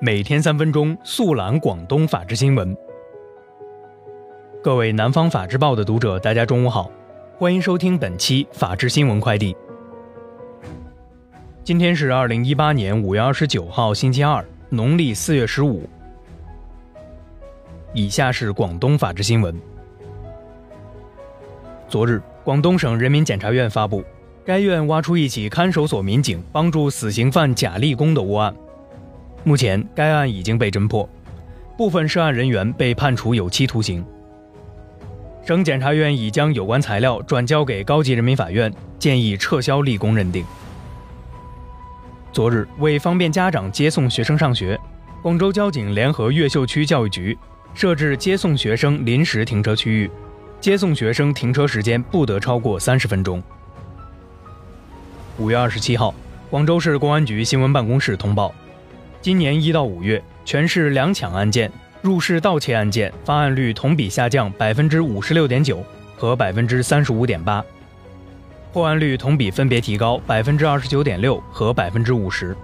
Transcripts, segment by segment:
每天三分钟速览广东法治新闻。各位南方法制报的读者，大家中午好，欢迎收听本期法治新闻快递。今天是二零一八年五月二十九号，星期二，农历四月十五。以下是广东法治新闻。昨日，广东省人民检察院发布，该院挖出一起看守所民警帮助死刑犯贾立功的窝案。目前，该案已经被侦破，部分涉案人员被判处有期徒刑。省检察院已将有关材料转交给高级人民法院，建议撤销立功认定。昨日，为方便家长接送学生上学，广州交警联合越秀区教育局设置接送学生临时停车区域，接送学生停车时间不得超过三十分钟。五月二十七号，广州市公安局新闻办公室通报。今年一到五月，全市两抢案件、入室盗窃案件发案率同比下降百分之五十六点九和百分之三十五点八，破案率同比分别提高百分之二十九点六和百分之五十。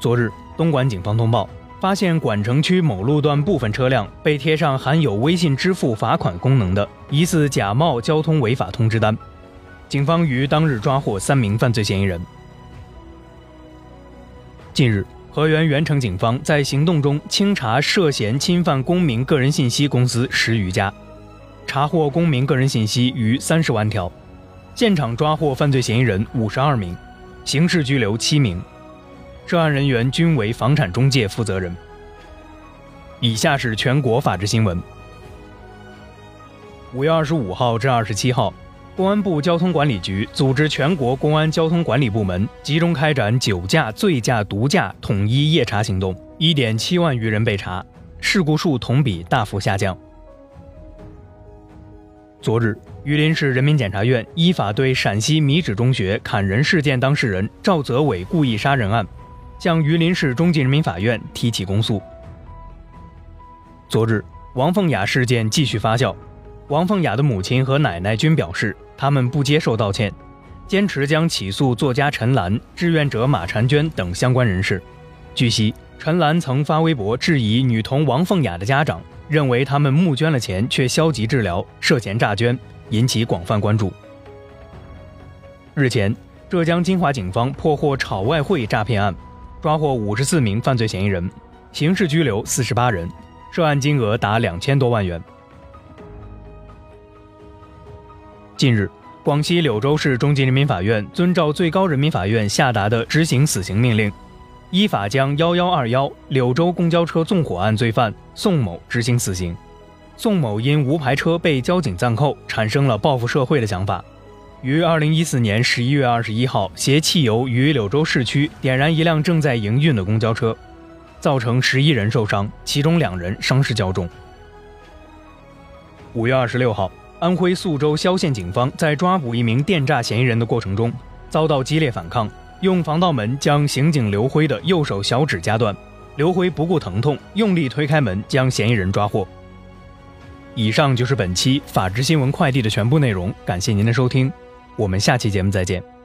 昨日，东莞警方通报，发现莞城区某路段部分车辆被贴上含有微信支付罚款功能的疑似假冒交通违法通知单，警方于当日抓获三名犯罪嫌疑人。近日，河源源城警方在行动中清查涉嫌侵犯公民个人信息公司十余家，查获公民个人信息逾三十万条，现场抓获犯罪嫌疑人五十二名，刑事拘留七名，涉案人员均为房产中介负责人。以下是全国法制新闻。五月二十五号至二十七号。公安部交通管理局组织全国公安交通管理部门集中开展酒驾、醉驾、毒驾统一夜查行动，一点七万余人被查，事故数同比大幅下降。昨日，榆林市人民检察院依法对陕西米脂中学砍人事件当事人赵泽伟故意杀人案，向榆林市中级人民法院提起公诉。昨日，王凤雅事件继续发酵，王凤雅的母亲和奶奶均表示。他们不接受道歉，坚持将起诉作家陈岚、志愿者马婵娟等相关人士。据悉，陈岚曾发微博质疑女童王凤雅的家长，认为他们募捐了钱却消极治疗，涉嫌诈捐，引起广泛关注。日前，浙江金华警方破获炒外汇诈骗案，抓获五十四名犯罪嫌疑人，刑事拘留四十八人，涉案金额达两千多万元。近日，广西柳州市中级人民法院遵照最高人民法院下达的执行死刑命令，依法将幺幺二幺柳州公交车纵火案罪犯宋某执行死刑。宋某因无牌车被交警暂扣，产生了报复社会的想法，于二零一四年十一月二十一号携汽油于柳州市区点燃一辆正在营运的公交车，造成十一人受伤，其中两人伤势较重。五月二十六号。安徽宿州萧县警方在抓捕一名电诈嫌疑人的过程中，遭到激烈反抗，用防盗门将刑警刘辉的右手小指夹断。刘辉不顾疼痛，用力推开门，将嫌疑人抓获。以上就是本期法治新闻快递的全部内容，感谢您的收听，我们下期节目再见。